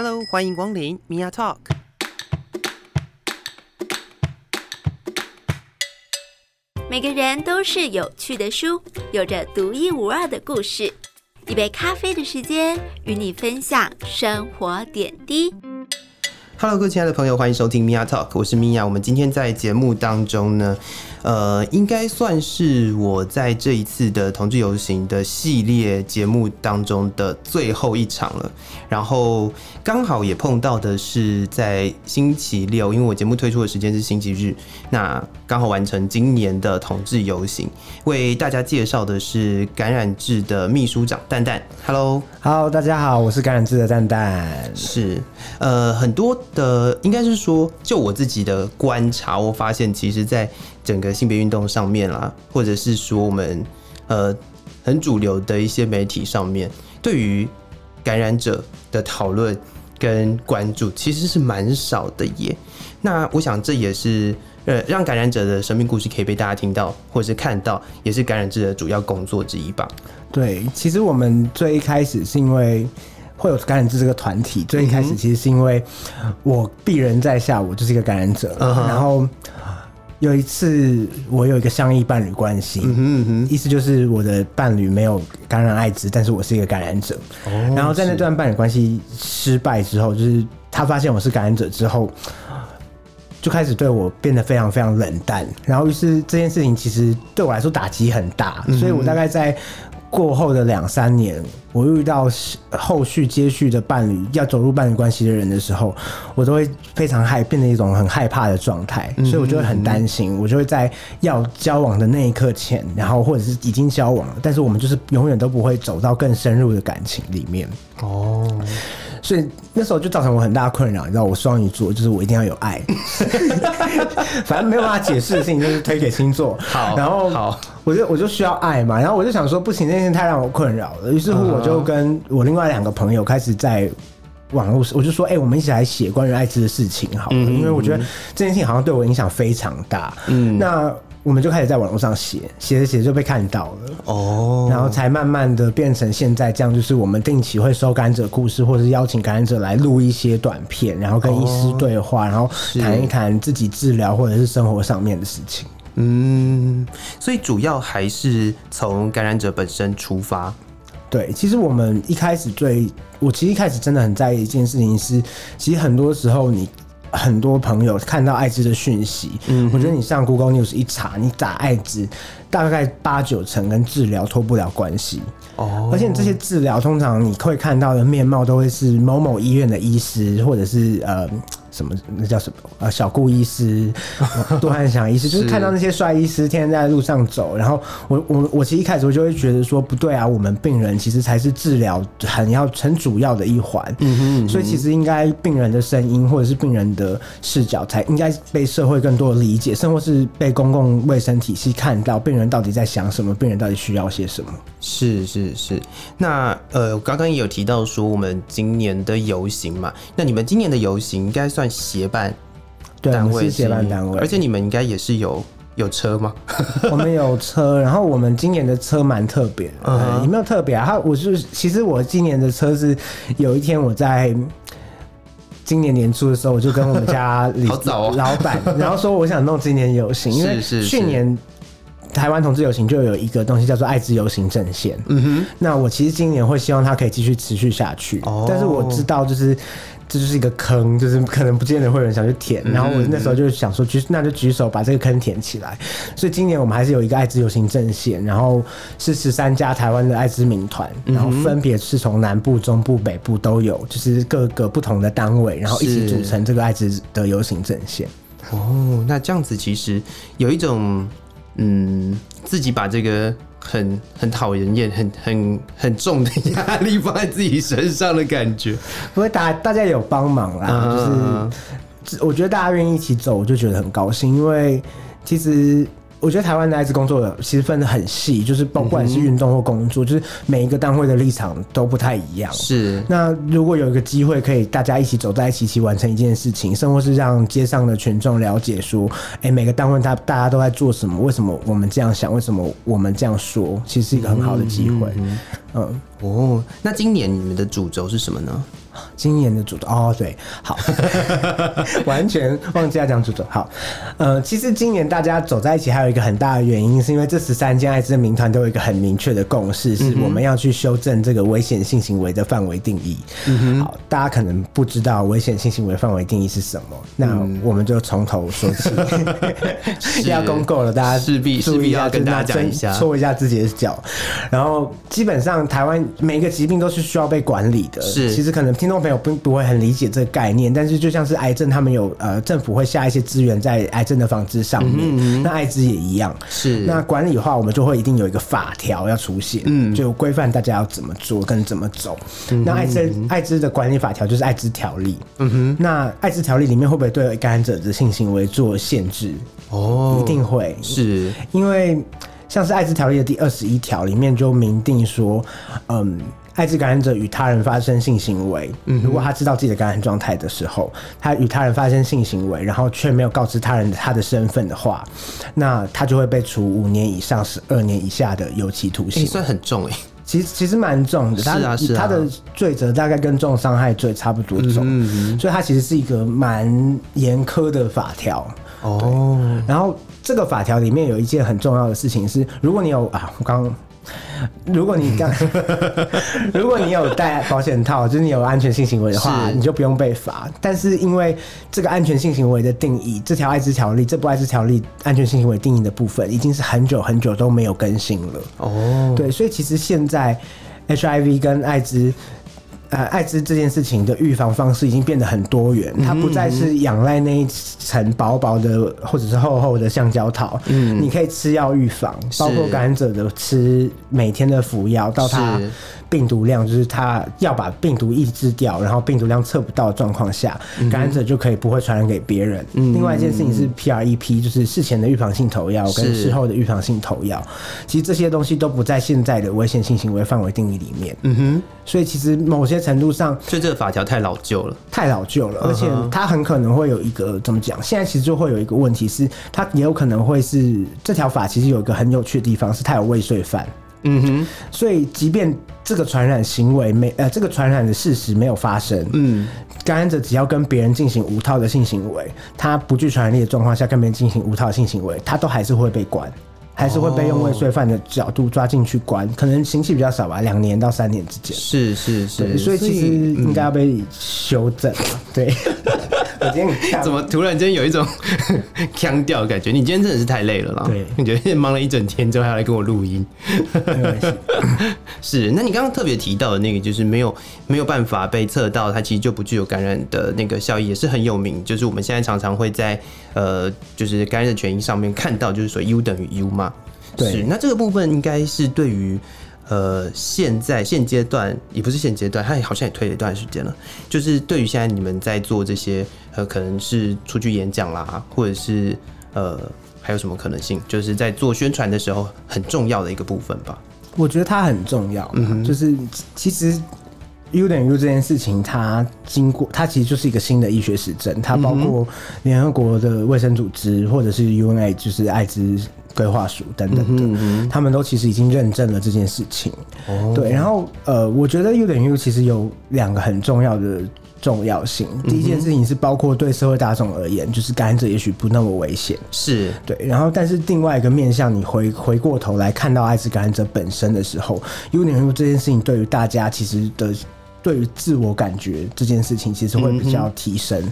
Hello，欢迎光临 Mia Talk。每个人都是有趣的书，有着独一无二的故事。一杯咖啡的时间，与你分享生活点滴。Hello，各位亲爱的朋友，欢迎收听 Mia Talk，我是 Mia。我们今天在节目当中呢，呃，应该算是我在这一次的同志游行的系列节目当中的最后一场了。然后刚好也碰到的是在星期六，因为我节目推出的时间是星期日，那刚好完成今年的同志游行。为大家介绍的是感染制的秘书长蛋蛋。Hello。Hello，大家好，我是感染制的蛋蛋。是，呃，很多的应该是说，就我自己的观察，我发现其实，在整个性别运动上面啦，或者是说我们呃很主流的一些媒体上面，对于感染者的讨论跟关注，其实是蛮少的耶。那我想这也是呃让感染者的生命故事可以被大家听到或者是看到，也是感染者的主要工作之一吧。对，其实我们最一开始是因为会有感染者这个团体，最一开始其实是因为我鄙人在下，我就是一个感染者，然后。有一次，我有一个相依伴侣关系，嗯哼嗯哼，意思就是我的伴侣没有感染艾滋，但是我是一个感染者。哦然后在那段伴侣关系失败之后，就是他发现我是感染者之后，就开始对我变得非常非常冷淡。然后于是这件事情其实对我来说打击很大，所以我大概在过后的两三年，我遇到后续接续的伴侣要走入伴侣关系的人的时候，我都会非常害，变成一种很害怕的状态，所以我就会很担心，我就会在要交往的那一刻前，然后或者是已经交往了，但是我们就是永远都不会走到更深入的感情里面。哦，所以那时候就造成我很大的困扰，你知道，我双鱼座就是我一定要有爱，反正没有办法解释的事情就是推给星座。好然后好，我就我就需要爱嘛，然后我就想说不行，这件事太让我困扰了，于是乎我就跟我另外两个朋友开始在。网络，我就说，哎、我们一起来写关于艾滋的事情好了，因为我觉得这件事情好像对我影响非常大。嗯，那我们就开始在网络上写，写着写着就被看到了。哦，然后才慢慢的变成现在这样，就是我们定期会收感染者故事，或者是邀请感染者来录一些短片，然后跟医师对话，然后谈一谈自己治疗或者是生活上面的事情。嗯，所以主要还是从感染者本身出发。对，其实我们一开始最，我其实一开始真的很在意一件事情是，其实很多时候你。很多朋友看到艾滋的讯息，嗯，我觉得你上 Google News 一查，你打艾滋，大概八九成跟治疗脱不了关系。哦，而且这些治疗通常你会看到的面貌都会是某某医院的医师，或者是呃什么那叫什么啊小顾医师、杜汉祥医师，就是看到那些帅医师天天在路上走，然后我我我其实一开始我就会觉得说不对啊，我们病人其实才是治疗很要很主要的一环，嗯哼所以其实应该病人的声音或者是病人的视角才应该被社会更多的理解，甚或是被公共卫生体系看到病人到底在想什么，病人到底需要些什么。是是是。那呃，我刚刚也有提到说我们今年的游行嘛，那你们今年的游行应该算协办，单位是协办单位，而且你们应该也是有有车吗？我们有车，然后我们今年的车蛮特别有没有特别啊？它我是其实我今年的车是有一天我在。今年年初的时候，我就跟我们家李 哦老板，然后说我想弄今年游行，因为去年台湾同志游行就有一个东西叫做艾滋游行阵线。嗯哼，那我其实今年会希望它可以继续持续下去，哦但是我知道就是这就是一个坑，就是可能不见得会有人想去填。然后我那时候就想说举那就举手把这个坑填起来。所以今年我们还是有一个艾滋游行阵线，然后是十三家台湾的艾滋民团，然后分别是从南部、中部、北部都有，就是各个不同的单位，然后一起是组成这个艾滋的游行阵线。哦，那这样子其实有一种嗯，自己把这个很很讨人厌、很很很重的压力放在自己身上的感觉。不过大大家有帮忙啦，嗯就是我觉得大家愿意一起走，我就觉得很高兴，因为其实。我觉得台湾的艾滋工作其实分得很细，就是不管是运动或工作，就是每一个单位的立场都不太一样。是，那如果有一个机会可以大家一起走在一起，一起完成一件事情，甚或是让街上的群众了解说，哎、每个单位他大家都在做什么，为什么我们这样想，为什么我们这样说，其实是一个很好的机会。嗯哦，那今年你们的主轴是什么呢？今年的主轴哦，对，好，完全忘记要讲主轴。好，呃，其实今年大家走在一起，还有一个很大的原因，是因为这十三件艾滋民团都有一个很明确的共识，是我们要去修正这个危险性行为的范围定义。嗯好，大家可能不知道危险性行为范围定义是什么，那我们就从头说起。要公购了，大家势必势必要跟大家讲一下，戳一下自己的脚。然后，基本上台湾每个疾病都是需要被管理的。是，其实可能听。听众朋友不不会很理解这个概念，但是就像是癌症，他们有呃政府会下一些资源在癌症的防治上面，那艾滋也一样。是那管理的话，我们就会一定有一个法条要出现，嗯，就规范大家要怎么做跟怎么走。那艾滋艾滋的管理法条就是艾滋条例。嗯哼，那艾滋条例里面会不会对感染者的性行为做限制？哦，一定会，是因为像是艾滋条例的第二十一条里面就明定说，嗯。艾滋感染者与他人发生性行为，嗯如果他知道自己的感染状态的时候，他与他人发生性行为，然后却没有告知他人他的身份的话，那他就会被处五年以上十二年以下的有期徒刑。算很重哎，其实其实蛮重的。是啊是啊，他的罪责大概跟重伤害罪差不多重，所以他其实是一个蛮严苛的法条哦。然后这个法条里面有一件很重要的事情是，如果你有啊，我刚。如果你刚，如果你有戴保险套，就是你有安全性行为的话，你就不用被罚。但是因为这个安全性行为的定义，这条艾滋条例，这部艾滋条例安全性行为定义的部分，已经是很久很久都没有更新了。哦，对，所以其实现在 HIV 跟艾滋。呃，艾滋这件事情的预防方式已经变得很多元，它不再是仰赖那一层薄薄的或者是厚厚的橡胶套。嗯，你可以吃药预防，包括感染者的吃每天的服药，到他病毒量就是他要把病毒抑制掉，然后病毒量测不到的状况下，感染者就可以不会传染给别人。另外一件事情是 PREP，就是事前的预防性投药跟事后的预防性投药，其实这些东西都不在现在的危险性行为范围定义里面。嗯哼，所以其实某些程度上，所以这个法条太老旧了，太老旧了，而且它很可能会有一个怎么讲？现在其实就会有一个问题是，它也有可能会是这条法其实有一个很有趣的地方，是它有未遂犯。嗯哼，所以即便这个传染行为没呃，这个传染的事实没有发生，嗯，感染者只要跟别人进行无套的性行为，他不具传染力的状况下跟别人进行无套性行为，他都还是会被关。还是会被用未遂犯的角度抓进去关，可能刑期比较少吧，两年到三年之间。是是是，所以其实应该要被修正。对，我今天怎么突然间有一种 腔调感觉？你今天真的是太累了啦。对，你觉得忙了一整天之后还要来跟我录音？是，那你刚刚特别提到的那个，就是没有没有办法被测到，它其实就不具有感染的那个效益，也是很有名。就是我们现在常常会在呃，就是感染的权益上面看到，就是说 U 等于 U 嘛。是，那这个部分应该是对于呃现在现阶段也不是现阶段，它好像也推了一段时间了。就是对于现在你们在做这些呃，可能是出去演讲啦，或者是呃还有什么可能性，就是在做宣传的时候很重要的一个部分吧。我觉得它很重要，就是其实。U 等于 U 这件事情，它经过它其实就是一个新的医学实证，它包括联合国的卫生组织或者是 UNA，就是艾滋规划署等等的，他们都其实已经认证了这件事情。对，然后呃，我觉得 U 等于 U 其实有两个很重要的重要性。第一件事情是包括对社会大众而言，就是感染者也许不那么危险，是对。然后，但是另外一个面向，你回回过头来看到艾滋感染者本身的时候，U 等于 U 这件事情对于大家其实的。对于自我感觉这件事情，其实会比较提升。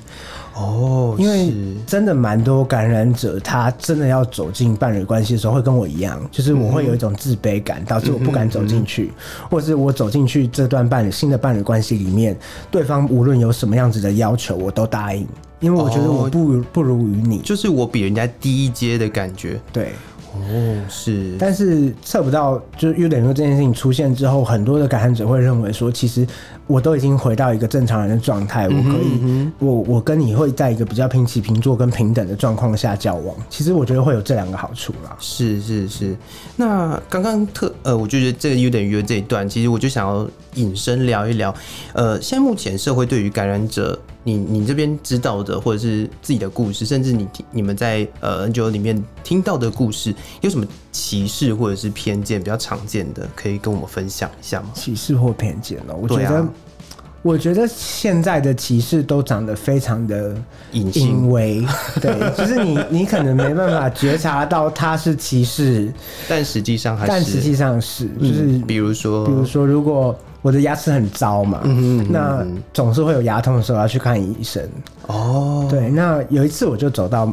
哦，因为真的蛮多感染者，他真的要走进伴侣关系的时候，会跟我一样，就是我会有一种自卑感，导致我不敢走进去，或者是我走进去这段伴侣新的伴侣关系里面，对方无论有什么样子的要求，我都答应，因为我觉得我不不如于你，就是我比人家低一阶的感觉，对。哦，是，但是测不到，就是优点说这件事情出现之后，很多的感染者会认为说，其实我都已经回到一个正常人的状态，我可以，我我跟你会在一个比较平起平坐跟平等的状况下交往。其实我觉得会有这两个好处啦。是是是，那刚刚特呃，我就觉得这个优点约这一段，其实我就想要引申聊一聊，呃，现在目前社会对于感染者。你你这边知道的，或者是自己的故事，甚至你听你们在呃 NGO 里面听到的故事，有什么歧视或者是偏见比较常见的，可以跟我们分享一下吗？歧视或偏见哦，我觉得，我觉得现在的歧视都长得非常的隐性。隐微，对，就是你 你可能没办法觉察到他是歧视，但实际上还是，但实际上是，就是嗯比如说，比如说，如果我的牙齿很糟嘛，嗯嗯那总是会有牙痛的时候要去看医生。哦，对，那有一次我就走到。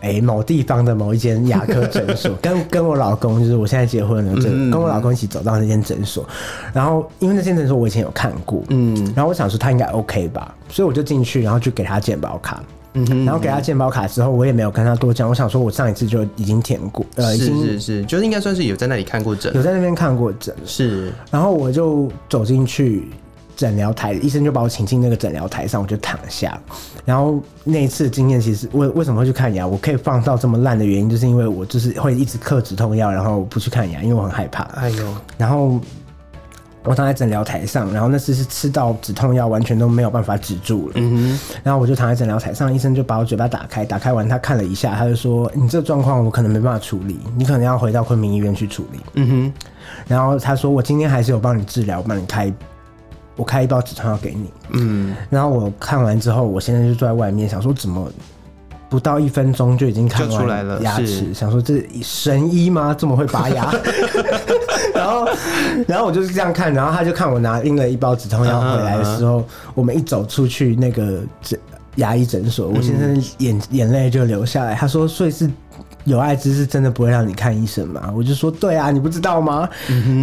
哎，某地方的某一间牙科诊所，跟跟我老公，就是我现在结婚了，就嗯跟我老公一起走到那间诊所。然后，因为那间诊所我以前有看过，嗯然后我想说他应该 OK 吧，所以我就进去，然后就给他健保卡。嗯哼，然后给他健保卡之后，我也没有跟他多讲，我想说我上一次就已经填过，呃，已是经是是，就是应该算是有在那里看过诊有，在那边看过诊。是然后我就走进去诊疗台，医生就把我请进那个诊疗台上，我就躺下。然后那一次的经验，其实为为什么会去看牙，我可以放到这么烂的原因，就是因为我就是会一直嗑止痛药，然后不去看牙，因为我很害怕。哎呦，然后我躺在诊疗台上，然后那次是吃到止痛药完全都没有办法止住了。嗯然后我就躺在诊疗台上，医生就把我嘴巴打开，打开完他看了一下，他就说：“你这个状况我可能没办法处理，你可能要回到昆明医院去处理。”，嗯哼，然后他说：“我今天还是有帮你治疗，我帮你开，我开一包止痛药给你。嗯，”然后我看完之后，我现在就坐在外面想说，怎么不到一分钟就已经看出来了牙齿？想说这神医吗？这么会拔牙？然后，然后我就是这样看，然后他就看我拿拎了一包止痛药回来的时候，我们一走出去那个诊牙医诊所，我先生眼眼泪就流下来。他说：“所以是有艾滋是真的不会让你看医生吗？”我就说：“对啊，你不知道吗？”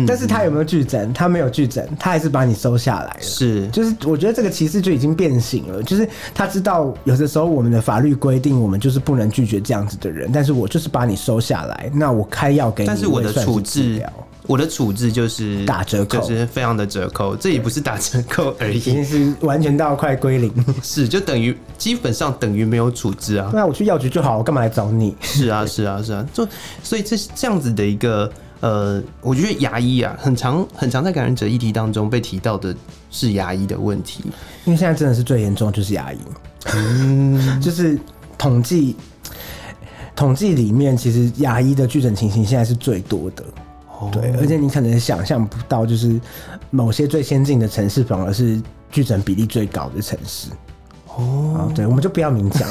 但是他有没有拒诊？他没有拒诊，他还是把你收下来了。是，就是我觉得这个歧视就已经变形了，就是他知道有的时候我们的法律规定我们就是不能拒绝这样子的人，但是我就是把你收下来，那我开药给你，但是我的处置我的处置就是打折扣就是非常的折扣，这也不是打折扣而已已经，是完全到快归零。是就等于基本上等于没有处置啊。对啊，我去药局就好，我干嘛来找你？是啊，是啊，是啊，就所以这是这样子的一个呃，我觉得牙医啊，很常很常在感染者议题当中被提到的是牙医的问题。因为现在真的是最严重就是牙医，嗯 就是统计统计里面，其实牙医的拒诊情形现在是最多的。哦对，而且你可能想象不到，就是某些最先进的城市反而是拒诊比例最高的城市。哦，对，我们就不要明讲。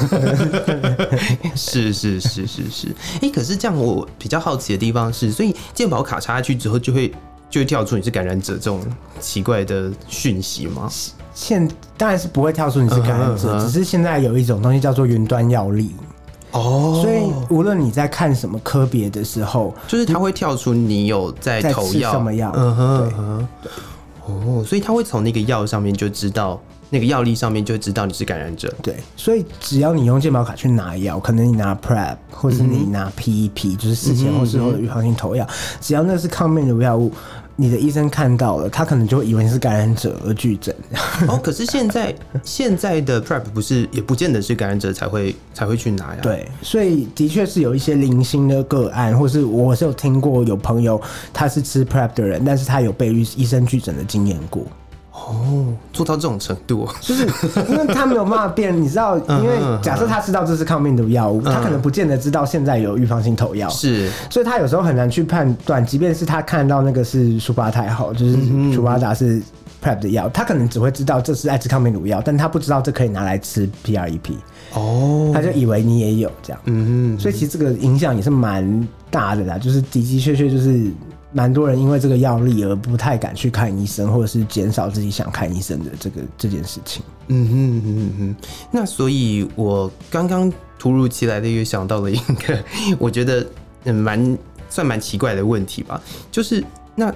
是是是是是，哎、可是这样我比较好奇的地方是，所以健保卡插下去之后，就会就会跳出你是感染者这种奇怪的讯息吗？现当然是不会跳出你是感染者，只是现在有一种东西叫做云端药力，哦。所以无论你在看什么科别的时候，就是它会跳出你有在在吃投药。什么药。嗯哼对。嗯哼，哦，所以他会从那个药上面就知道，那个药力上面就知道你是感染者。对，所以只要你用健保卡去拿药，可能你拿 Prep 或是你拿 PEP，、就是事前或事后的预防性投药，只要那是抗病毒药物，你的医生看到了，他可能就会以为你是感染者而拒诊。哦，可是现在 现在的 PrEP 不是也不见得是感染者才会才会去拿呀？，对，所以的确是有一些零星的个案，或是我是有听过有朋友他是吃 Prep 的人，但是他有被医医生拒诊的经验过。哦，做到这种程度，就是因为他没有办法辨，你知道，因为嗯假设他知道这是抗病毒药物，他可能不见得知道现在有预防性投药，是。所以他有时候很难去判断，即便是他看到那个是舒巴泰好，就是舒巴达是 PrEP 的药，他可能只会知道这是艾滋抗病毒药，但他不知道这可以拿来吃 PREP，哦，他就以为你也有这样。嗯所以其实这个影响也是蛮大的啦，就是的的确确就是蛮多人因为这个药力而不太敢去看医生，或者是减少自己想看医生的这个这件事情。嗯哼嗯哼哼，那所以我刚刚突如其来的又想到了一个，我觉得嗯蛮算蛮奇怪的问题吧，就是那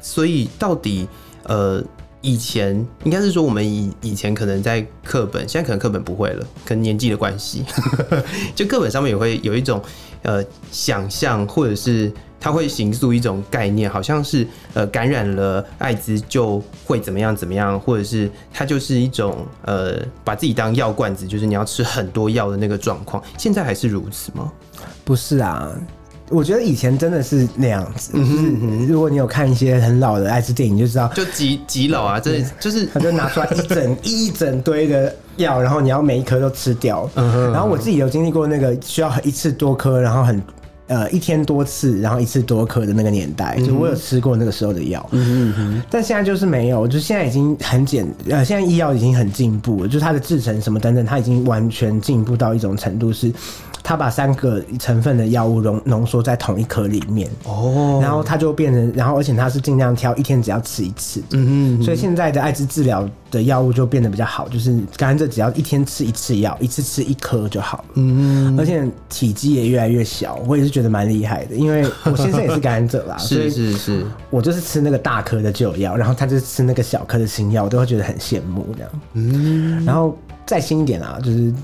所以到底呃以前应该是说我们以以前可能在课本，现在可能课本不会了，可能年纪的关系，就课本上面也会有一种呃想象，或者是它会形塑一种概念，好像是呃感染了艾滋就会怎么样怎么样，或者是它就是一种呃把自己当药罐子，就是你要吃很多药的那个状况。现在还是如此吗？不是啊，我觉得以前真的是那样子，就是如果你有看一些很老的艾滋电影，就知道，就几几老啊，真的就是他就拿出来一整 一整堆的药，然后你要每一颗都吃掉。然后我自己有经历过那个需要一次多颗，然后很呃一天多次，然后一次多颗的那个年代，就我有吃过那个时候的药。嗯嗯但现在就是没有，就现在已经很简呃，现在医药已经很进步了，就是它的制成什么等等，它已经完全进步到一种程度是。它把三个成分的药物浓浓缩在同一颗里面，哦，然后它就变成，然后而且它是尽量挑一天只要吃一次，嗯嗯，所以现在的艾滋治疗的药物就变得比较好，就是感染者只要一天吃一次药，一次吃一颗就好了，嗯，而且体积也越来越小，我也是觉得蛮厉害的，因为我先生也是感染者啦，所是以是是，我就是吃那个大颗的旧药，然后他就是吃那个小颗的新药，我都会觉得很羡慕这样。嗯，然后再新一点啊，就是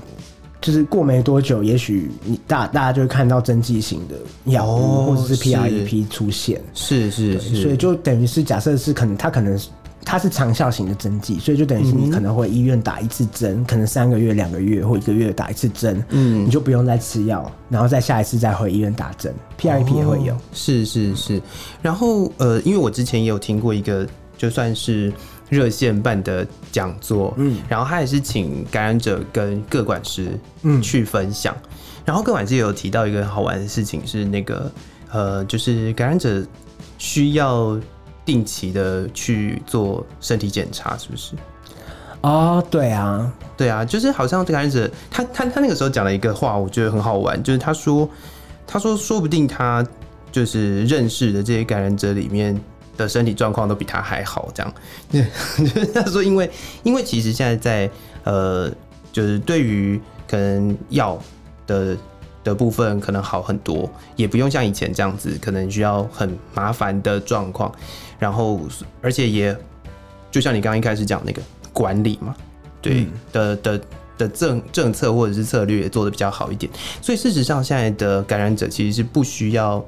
就是过没多久，也许你大大家就会看到针剂型的药物、哦或者是是。PREP 出现，是是是，所以就等于是假设是可能他可能是。它是长效型的针剂，所以就等于是你可能会医院打一次针，可能三个月、两个月或一个月打一次针，嗯。你就不用再吃药，然后再下一次再回医院打针。PREP 也会有，哦是是是，然后呃，因为我之前也有听过一个，就算是热线办的讲座，嗯，然后他也是请感染者跟各管师嗯去分享，然后各管师也有提到一个好玩的事情是那个呃，就是感染者需要定期的去做身体检查，是不是？哦，对啊，对啊，就是好像感染者，他他他那个时候讲了一个话，我觉得很好玩，就是他说，他说说不定他就是认识的这些感染者里面的身体状况都比他还好，这样。对，就是他说，因为因为其实现在在呃，就是对于可能药的的部分可能好很多，也不用像以前这样子，可能需要很麻烦的状况，然后而且也就像你刚刚一开始讲那个管理嘛，对、的的的政政策或者是策略也做的比较好一点，所以事实上现在的感染者其实是不需要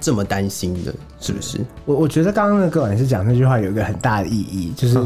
这么担心的，是不是？我我觉得刚刚那个管师讲那句话有一个很大的意义，就是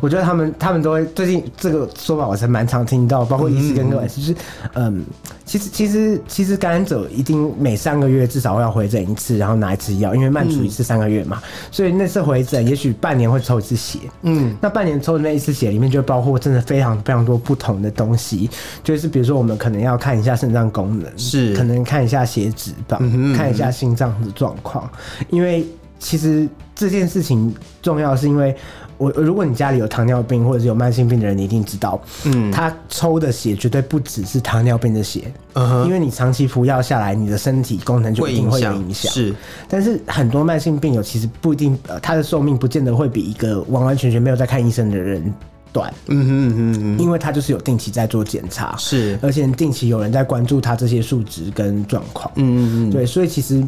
我觉得他们他们都会最近这个说法我才蛮常听到，包括医师跟各管师，就是嗯，其实其实其实感染者一定每三个月至少要回诊一次，然后拿一次药，因为慢处一次三个月嘛，所以那次回诊也许半年会抽一次血，嗯，那半年抽的那一次血里面就包括真的非常非常多不同的东西，就是比如说我们可能要看一下肾脏功能，是。可能看一下血脂吧，看一下心脏的状况，因为其实这件事情重要，是因为我如果你家里有糖尿病或者是有慢性病的人，你一定知道，嗯他抽的血绝对不只是糖尿病的血，嗯哼因为你长期服药下来，你的身体功能就一定会有影响。是但是很多慢性病友其实不一定，呃，他的寿命不见得会比一个完完全全没有在看医生的人短，嗯哼嗯哼嗯，因为他就是有定期在做检查，是而且定期有人在关注他这些数值跟状况。嗯嗯嗯，对，所以其实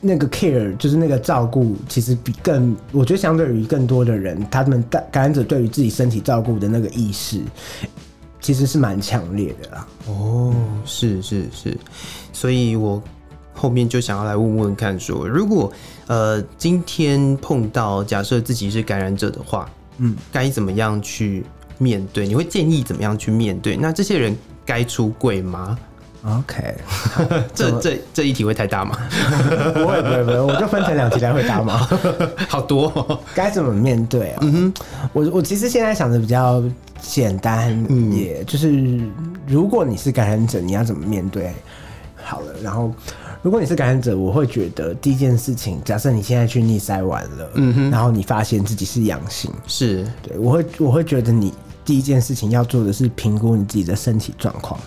那个 care 就是那个照顾，其实比更，我觉得相对于更多的人，他们感感染者对于自己身体照顾的那个意识，其实是蛮强烈的啦。哦，是是是，所以我后面就想要来问问看说，如果呃今天碰到假设自己是感染者的话，嗯，该怎么样去面对？你会建议怎么样去面对？那这些人该出柜吗？OK，这这这一题会太大吗？不会不会不会，我就分成两题来回答嘛。好多、哦，该怎么面对啊？嗯哼，我我其实现在想的比较简单，嗯也就是如果你是感染者，你要怎么面对？好了，然后如果你是感染者，我会觉得第一件事情，假设你现在去逆塞完了，嗯哼，然后你发现自己是阳性，是对我会我会觉得你第一件事情要做的是评估你自己的身体状况。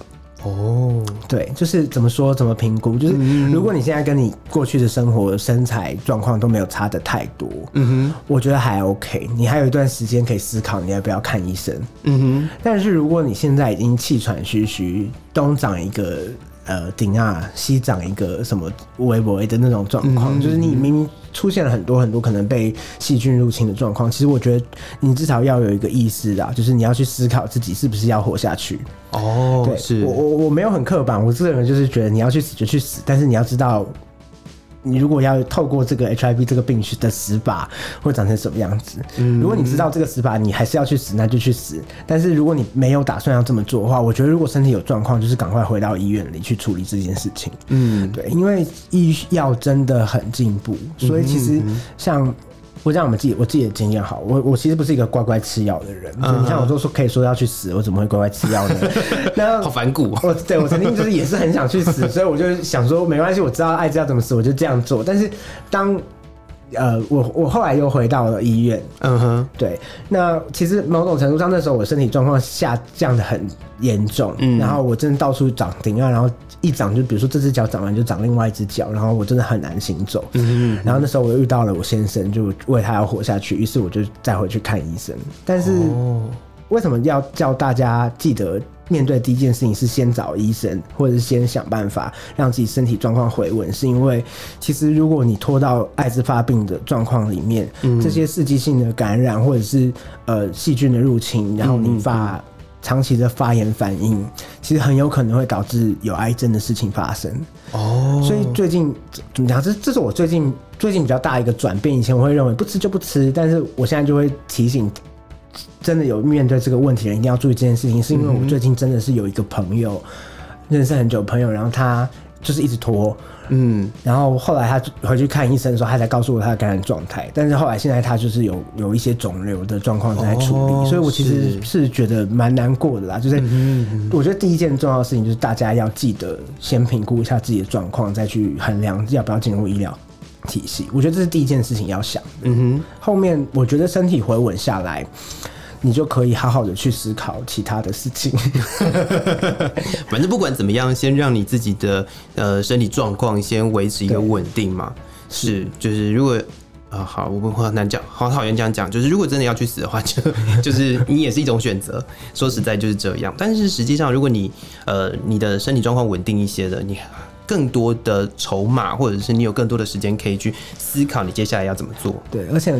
哦，对，就是怎么说怎么评估，就是如果你现在跟你过去的生活身材状况都没有差的太多，嗯哼，我觉得还 OK，你还有一段时间可以思考你要不要看医生。嗯哼，但是如果你现在已经气喘吁吁，东长一个呃顶啊，西长一个什么微微的那种状况，就是你明明出现了很多很多可能被细菌入侵的状况，其实我觉得你至少要有一个意识啊，就是你要去思考自己是不是要活下去。哦对，哦是我我我没有很刻板，我这个人就是觉得你要去死就去死，但是你要知道你如果要透过这个 HIV 这个病的死法，会长成什么样子？如果你知道这个死法，你还是要去死，那就去死。但是如果你没有打算要这么做的话，我觉得如果身体有状况，就是赶快回到医院里去处理这件事情。嗯，对，因为医药真的很进步，所以其实像。我讲我们自己我自己的经验好，我我其实不是一个乖乖吃药的人。就你像我都说可以说要去死，我怎么会乖乖吃药呢？那好反骨。我对我曾经就是也是很想去死，所以我就想说没关系，我知道艾滋要怎么死，我就这样做。但是当呃我我后来又回到了医院，嗯哼，对，那其实某种程度上那时候我身体状况下降的很严重，嗯。然后我真的到处长钉啊，然后一长就比如说这只脚长完就长另外一只脚，然后我真的很难行走。嗯然后那时候我又遇到了我先生，就为他要活下去，于是我就再回去看医生。但是哦，为什么要叫大家记得面对第一件事情是先找医生，或者是先想办法让自己身体状况回稳？是因为其实如果你拖到艾滋发病的状况里面，这些刺激性的感染或者是呃细菌的入侵，然后引发长期的发炎反应，其实很有可能会导致有癌症的事情发生。哦，所以最近怎么讲？这这是我最近最近比较大一个转变。以前我会认为不吃就不吃，但是我现在就会提醒，真的有面对这个问题的人一定要注意这件事情，是因为我最近真的是有一个朋友，认识很久的朋友，然后他就是一直拖，嗯，然后后来他回去看医生的时候，他才告诉我他的感染状态。但是后来现在他就是有有一些肿瘤的状况在处理，哦所以我其实是觉得蛮难过的啦。就是我觉得第一件重要的事情就是大家要记得先评估一下自己的状况，再去衡量要不要进入医疗体系。我觉得这是第一件事情要想嗯哼后面我觉得身体回稳下来。你就可以好好的去思考其他的事情。反正不管怎么样，先让你自己的呃身体状况先维持一个对稳定嘛。是，就是如果啊、好，我我很难讲，好讨厌这样讲，就是如果真的要去死的话，就 就是你也是一种选择。说实在就是这样，但是实际上，如果你呃你的身体状况稳定一些的，你更多的筹码，或者是你有更多的时间可以去思考你接下来要怎么做。对，而且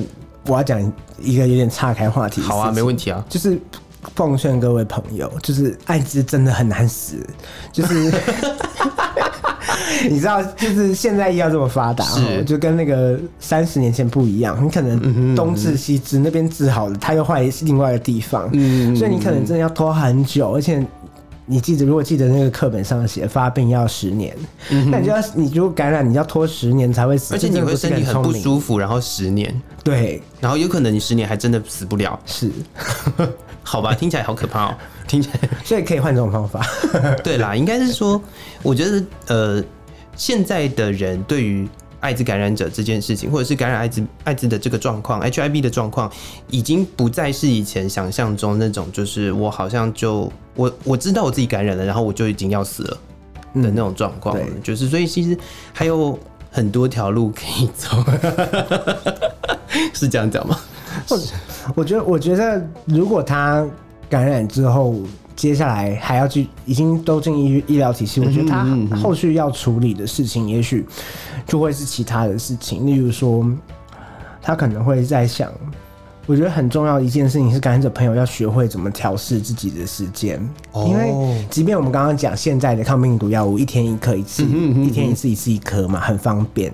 我要讲一个有点岔开话题。好啊，没问题啊。就是奉劝各位朋友，就是艾滋真的很难死，就是 你知道，就是现在医药这么发达，就跟那个三十年前不一样。你可能东治西治，那边治好了，他又换另外一个地方，嗯所以你可能真的要拖很久，而且。你记得，如果记得那个课本上写发病要十年，那你就要你如果感染，你要拖十年才会死，而且你会身体很不舒服，然后十年，对，然后有可能你十年还真的死不了。是，好吧，听起来好可怕哦、听起来。所以可以换这种方法。对啦，应该是说，我觉得呃，现在的人对于艾滋感染者这件事情，或者是感染艾滋艾滋的这个状况，HIV 的状况，已经不再是以前想象中那种，就是我好像就我我知道我自己感染了，然后我就已经要死了的那种状况就是所以其实还有很多条路可以走，是这样讲吗？我觉得，我觉得如果他感染之后，接下来还要去，已经都进医医疗体系，我觉得他后续要处理的事情，也许就会是其他的事情，例如说，他可能会在想。我觉得很重要的一件事情是，感染者朋友要学会怎么调试自己的时间，哦。因为即便我们刚刚讲现在的抗病毒药物一天一颗一次，嗯哼嗯一天一次一次一颗嘛，很方便，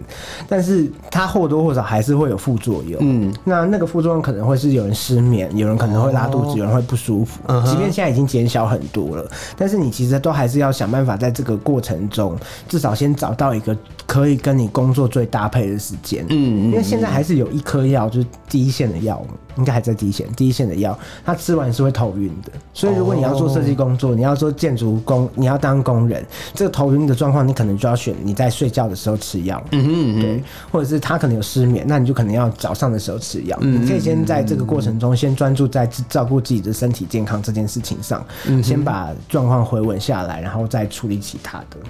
但是它或多或少还是会有副作用。嗯，那那个副作用可能会是有人失眠，有人可能会拉肚子，有人会不舒服。嗯即便现在已经减小很多了，但是你其实都还是要想办法在这个过程中，至少先找到一个可以跟你工作最搭配的时间。嗯因为现在还是有一颗药，就是第一线的药，应该还在第一线，第一线的药，它吃完是会头晕的。所以如果你要做设计工作，你要做建筑工，你要当工人，这个头晕的状况，你可能就要选你在睡觉的时候吃药。嗯对，或者是他可能有失眠，那你就可能要早上的时候吃药。嗯你可以先在这个过程中，先专注在照顾自己的身体健康这件事情上，嗯先把状况回稳下来，然后再处理其他的哦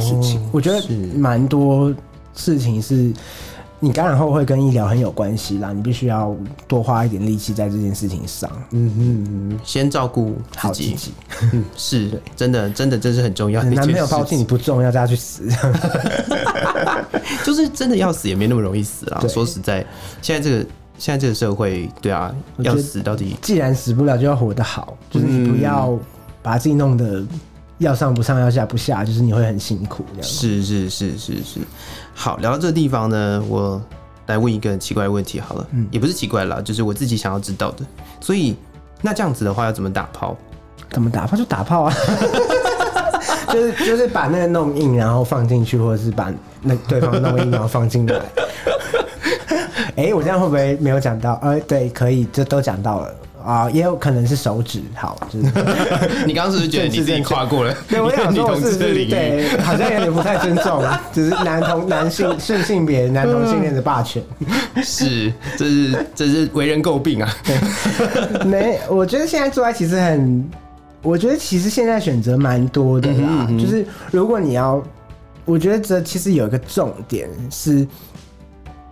事情。我觉得是蛮多事情是。你感染后会跟医疗很有关系啦，你必须要多花一点力气在这件事情上，嗯哼嗯，先照顾好自自己，嗯，是真的，真的，这是很重要的男。朋友抛弃你不重要，叫他去死。就是真的要死也没那么容易死啊。对说实在，现在这个现在这个社会，对啊，要死到底既然死不了，就要活得好，就是你不要把自己弄得要上不上，要下不下，就是你会很辛苦这样。是是是是是。好，聊到这个地方呢，我来问一个很奇怪的问题好了，嗯也不是奇怪啦，就是我自己想要知道的。所以那这样子的话，要怎么打炮？怎么打炮就打炮啊，就是就是把那个弄硬，然后放进去，或者是把那对方弄硬，然后放进来。哎、我这样会不会没有讲到？呃，对，可以，这都讲到了啊、也有可能是手指。好，就是 你刚刚是不是觉得你自己跨过了 对我想女说，我是？对，好像有点不太尊重，只是男同男性性性别男同性恋的霸权。是，这是这是为人诟病啊。没，我觉得现在做爱其实很，我觉得其实现在选择蛮多的啦。就是如果你要，我觉得这其实有一个重点是，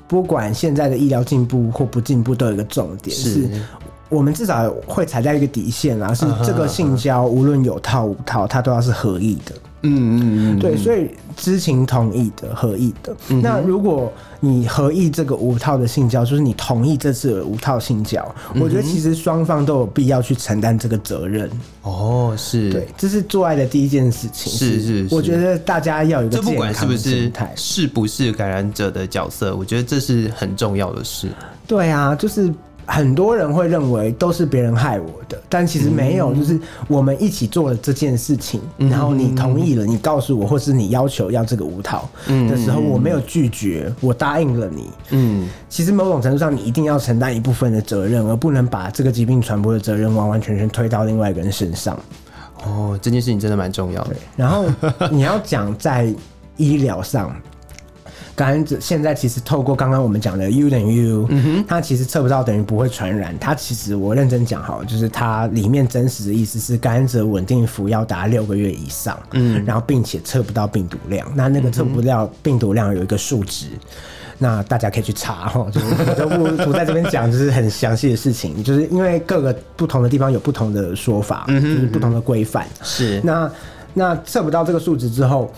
不管现在的医疗进步或不进步，都有一个重点是是。我们至少会踩在一个底线啊，是这个性交无论有套无套，它都要是合意的。嗯嗯嗯，对，所以知情同意的合意的。那如果你合意这个无套的性交，就是你同意这次的无套性交，我觉得其实双方都有必要去承担这个责任。哦，是，对，这是做爱的第一件事情。是是是我觉得大家要有一个这不健康的管是不是心态。是不是感染者的角色，我觉得这是很重要的事。对啊，就是很多人会认为都是别人害我的，但其实没有，就是我们一起做了这件事情，然后你同意了，你告诉我，或是你要求要这个无套的时候，我没有拒绝，我答应了你。嗯，其实某种程度上，你一定要承担一部分的责任，而不能把这个疾病传播的责任完完全全推到另外一个人身上。哦，这件事情真的蛮重要的。然后你要讲在医疗上，感染者现在其实透过刚刚我们讲的 U 等于 U，、它其实测不到等于不会传染。它其实我认真讲好了，就是它里面真实的意思是感染者稳定服要达六个月以上，嗯，然后并且测不到病毒量。那那个测不到病毒量有一个数值。那大家可以去查哈，就是我就不不在这边讲，就是很详细的事情，就是因为各个不同的地方有不同的说法，就是不同的规范。是，那那测不到这个数值之后，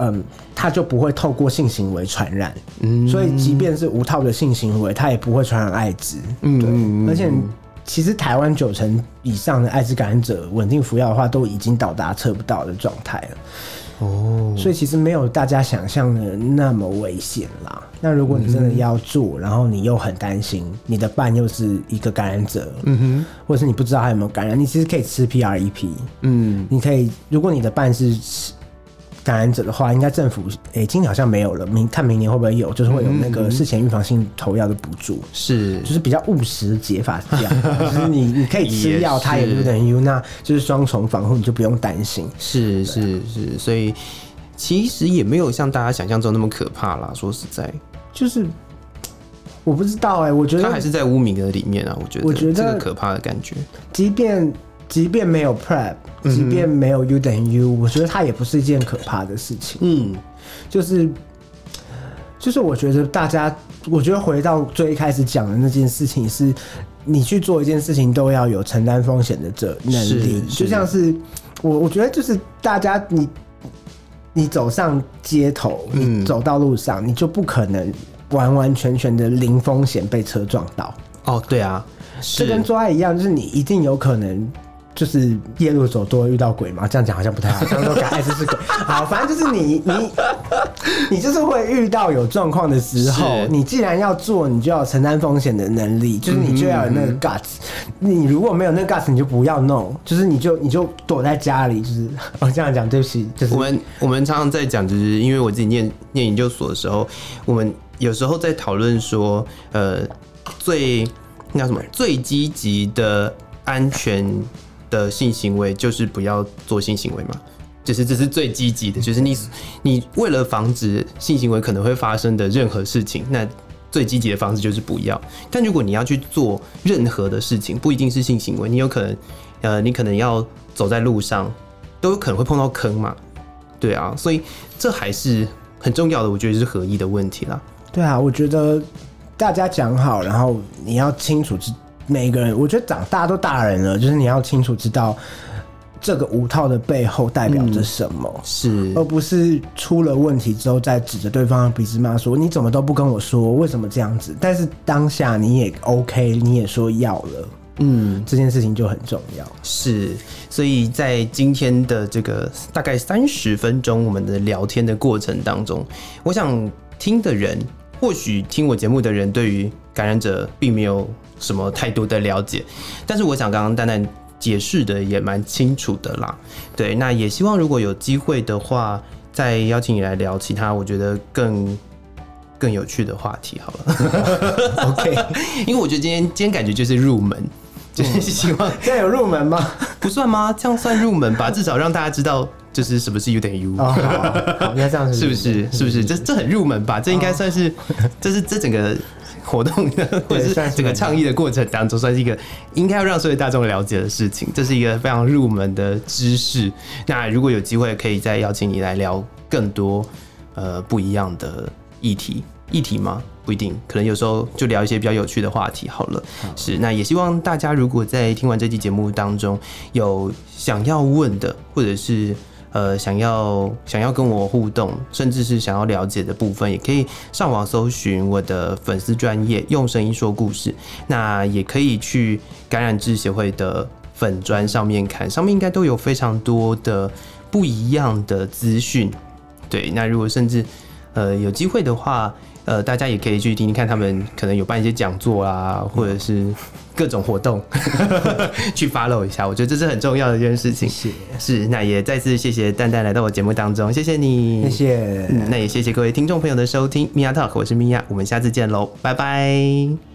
嗯，它就不会透过性行为传染。嗯，所以即便是无套的性行为，它也不会传染艾滋。嗯对，而且其实台湾九成以上的艾滋感染者稳定服药的话，都已经到达测不到的状态了。哦，所以其实没有大家想象的那么危险啦。那如果你真的要做，然后你又很担心你的伴又是一个感染者，嗯哼，或者是你不知道他有没有感染，你其实可以吃 PREP，嗯，你可以，如果你的伴是感染者的话，应该政府诶、今年好像没有了，明看明年会不会有，就是会有那个事前预防性投药的补助。是就是比较务实的解法是这样，就是你你可以吃药，它也不等于，那就是双重防护，你就不用担心。是是是，所以其实也没有像大家想象中那么可怕啦。说实在，就是我不知道哎、我觉得他还是在污名的里面啊。我觉得，我觉得这个可怕的感觉，即便即便没有 prep，即便没有 U 等于 U，我觉得它也不是一件可怕的事情。嗯，就是就是我觉得大家，我觉得回到最一开始讲的那件事情是，你去做一件事情都要有承担风险的这能力，就像是我我觉得就是大家你你走上街头，嗯你走到路上，你就不可能完完全全的零风险被车撞到。哦，对啊，这跟做爱一样，就是你一定有可能。就是夜路走多遇到鬼嘛，这样讲好像不太好，这样说感爱就是鬼。好，反正就是你你你就是会遇到有状况的时候，你既然要做，你就要承担风险的能力，就是你就要有那个 guts。你如果没有那个 guts，你就不要弄，就是你就你就躲在家里，就是我这样讲，对不起，就是我们我们常常在讲，就是因为我自己念念研究所的时候，我们有时候在讨论说，呃，最那叫什么最积极的安全的性行为就是不要做性行为嘛。就是这是最积极的，就是你你为了防止性行为可能会发生的任何事情，那最积极的方式就是不要。但如果你要去做任何的事情，不一定是性行为，你有可能呃，你可能要走在路上，都有可能会碰到坑嘛。对啊，所以这还是很重要的，我觉得是合一的问题啦。对啊，我觉得大家讲好，然后你要清楚知每个人，我觉得长大家都大人了，就是你要清楚知道这个五套的背后代表着什么。是而不是出了问题之后再指着对方的鼻子骂说你怎么都不跟我说，为什么这样子？但是当下你也 OK，你也说要了，嗯，这件事情就很重要。是，所以在今天的这个大概三十分钟我们的聊天的过程当中，我想听的人，或许听我节目的人，对于感染者并没有什么太多的了解，但是我想刚刚蛋蛋解释的也蛮清楚的啦。对，那也希望如果有机会的话，再邀请你来聊其他我觉得更更有趣的话题好了。OK，因为我觉得今天今天感觉就是入门，就是希望这样有入门吗？不算吗？这样算入门吧，至少让大家知道就是什么是 U 等于 U。哦，好，好，那这样是 不是？是不是？这这很入门吧？这应该算是，这是这整个活动的，或者是整个倡议的过程当中，算是一个应该要让所有大众了解的事情。这是一个非常入门的知识。那如果有机会，可以再邀请你来聊更多呃不一样的议题。议题吗？不一定，可能有时候就聊一些比较有趣的话题好了。是，那也希望大家如果在听完这期节目当中有想要问的，或者是呃想要想要跟我互动，甚至是想要了解的部分，也可以上网搜寻我的粉丝专业，用声音说故事。那也可以去感染志协会的粉砖上面看，上面应该都有非常多的不一样的资讯。对，那如果甚至呃有机会的话，呃，大家也可以去听听看，他们可能有办一些讲座啊，或者是各种活动，去 follow 一下。我觉得这是很重要的一件事情。谢谢，是，那也再次谢谢蛋蛋来到我节目当中，谢谢你，谢谢。嗯那也谢谢各位听众朋友的收听，米娅 Talk，我是米娅，我们下次见喽，拜拜。